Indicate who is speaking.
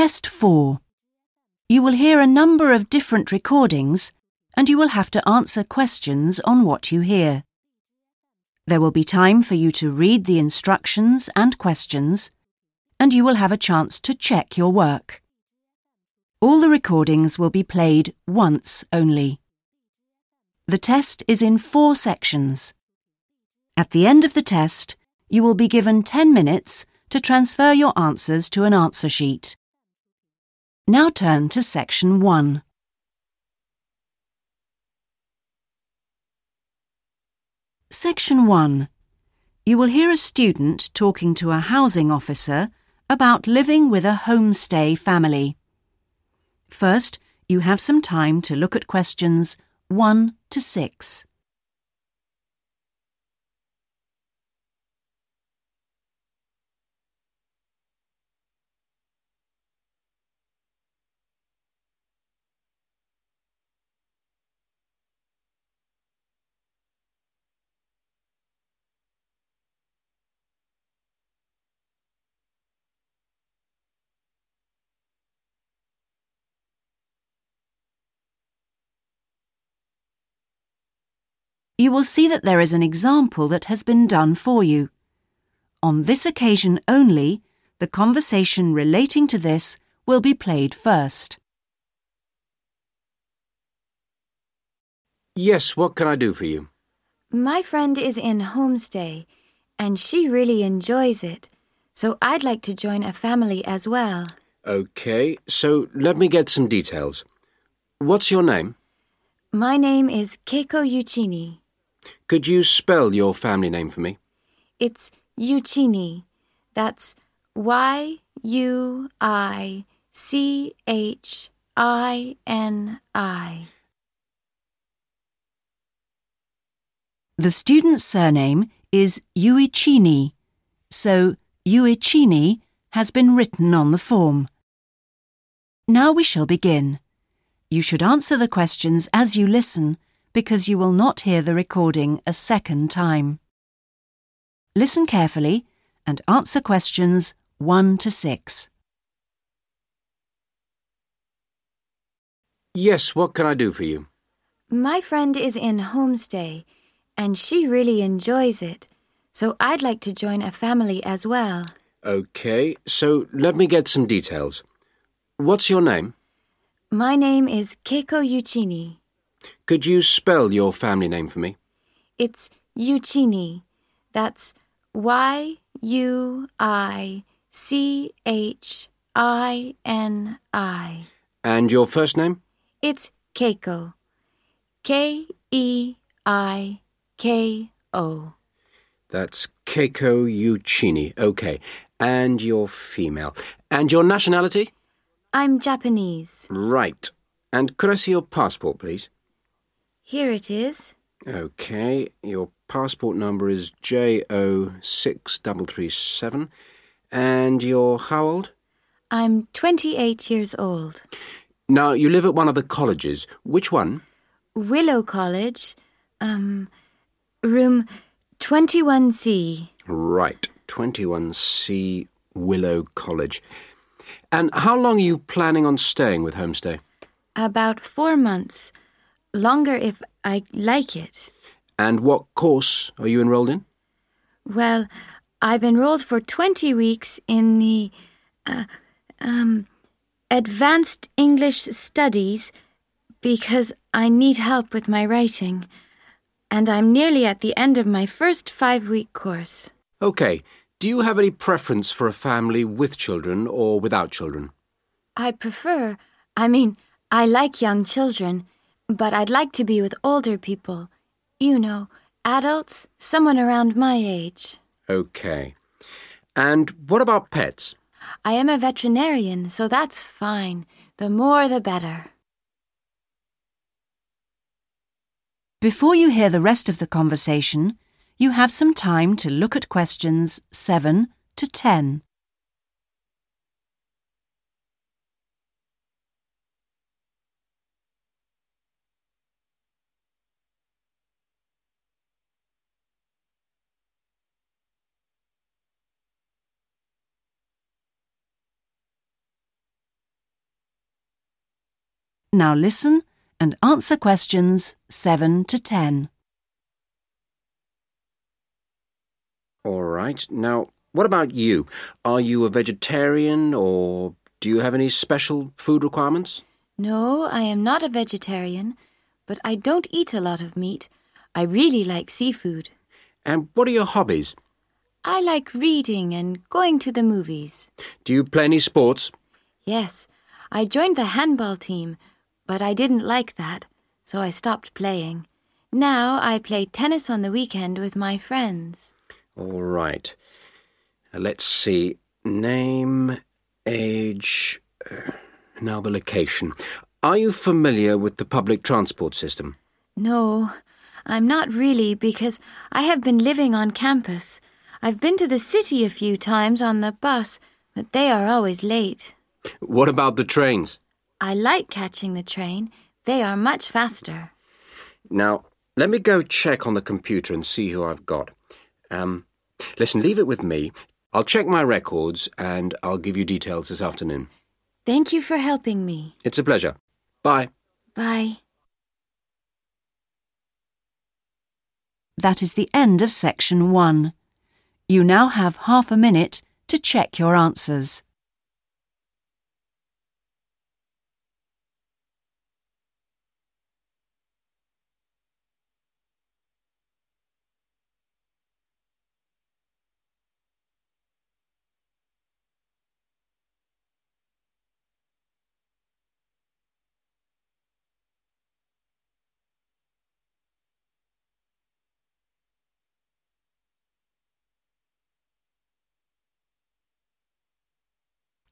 Speaker 1: Test 4. You will hear a number of different recordings and you will have to answer questions on what you hear. There will be time for you to read the instructions and questions, and you will have a chance to check your work. All the recordings will be played once only. The test is in four sections. At the end of the test, you will be given 10 minutes to transfer your answers to an answer sheet. Now turn to section 1. Section 1. You will hear a student talking to a housing officer about living with a homestay family. First, you have some time to look at questions 1 to 6. You will see that there is an example that has been done for you. On this occasion only, the conversation relating to this will be played first.
Speaker 2: Yes, what can I do for you?
Speaker 3: My friend is in homestay, and she really enjoys it, so I'd like to join a family as well.
Speaker 2: Okay, so let me get some details. What's your name?
Speaker 3: My name is Keiko Yuichini.
Speaker 2: Could you spell your family name for me?
Speaker 3: It's Yuichini. That's Y U I C H I N I.
Speaker 1: The student's surname is Yuichini, so Yuichini has been written on the form. Now we shall begin. You should answer the questions as you listen because you will not hear the recording a second time. Listen carefully and answer questions 1 to 6.
Speaker 2: Yes, what can I do for you?
Speaker 3: My friend is in homestay, and she really enjoys it, so I'd like to join a family as well.
Speaker 2: Okay, so let me get some details. What's your name?
Speaker 3: My name is Keiko Yuichini.
Speaker 2: Could you spell your family name for me?
Speaker 3: It's Yuichini. That's Y U I C H I N I.
Speaker 2: And your first name?
Speaker 3: It's Keiko. K E I K O.
Speaker 2: That's Keiko Yuichini. Okay. And you're female. And your nationality?
Speaker 3: I'm Japanese.
Speaker 2: Right. And could I see your passport, please?
Speaker 3: Here it is.
Speaker 2: Okay, your passport number is JO6337. And you're how old?
Speaker 3: I'm 28 years old.
Speaker 2: Now, you live at one of the colleges. Which one?
Speaker 3: Willow College, um, room 21C.
Speaker 2: Right, 21C Willow College. And how long are you planning on staying with Homestay?
Speaker 3: About four months. Longer if I like it.
Speaker 2: And what course are you enrolled in?
Speaker 3: Well, I've enrolled for 20 weeks in the uh, um, Advanced English Studies because I need help with my writing. And I'm nearly at the end of my first five week course.
Speaker 2: Okay. Do you have any preference for a family with children or without children?
Speaker 3: I prefer, I mean, I like young children but I'd like to be with older people. You know, adults, someone around my age.
Speaker 2: Okay. And what about pets?
Speaker 3: I am a veterinarian, so that's fine. The more the better.
Speaker 1: Before you hear the rest of the conversation, you have some time to look at questions 7 to 10. Now listen and answer questions 7 to 10.
Speaker 2: All right. Now, what about you? Are you a vegetarian or do you have any special food requirements?
Speaker 3: No, I am not a vegetarian, but I don't eat a lot of meat. I really like seafood.
Speaker 2: And what are your hobbies?
Speaker 3: I like reading and going to the movies.
Speaker 2: Do you play any sports?
Speaker 3: Yes, I joined the handball team, but I didn't like that, so I stopped playing. Now I play tennis on the weekend with my friends.
Speaker 2: All right. Let's see. Name, age, uh, now the location. Are you familiar with the public transport system?
Speaker 3: No, I'm not really because I have been living on campus. I've been to the city a few times on the bus, but they are always late.
Speaker 2: What about the trains?
Speaker 3: I like catching the train. They are much faster.
Speaker 2: Now, let me go check on the computer and see who I've got. Um, listen, leave it with me. I'll check my records and I'll give you details this afternoon.
Speaker 3: Thank you for helping me.
Speaker 2: It's a pleasure. Bye.
Speaker 3: Bye.
Speaker 1: That is the end of section 1. You now have half a minute to check your answers.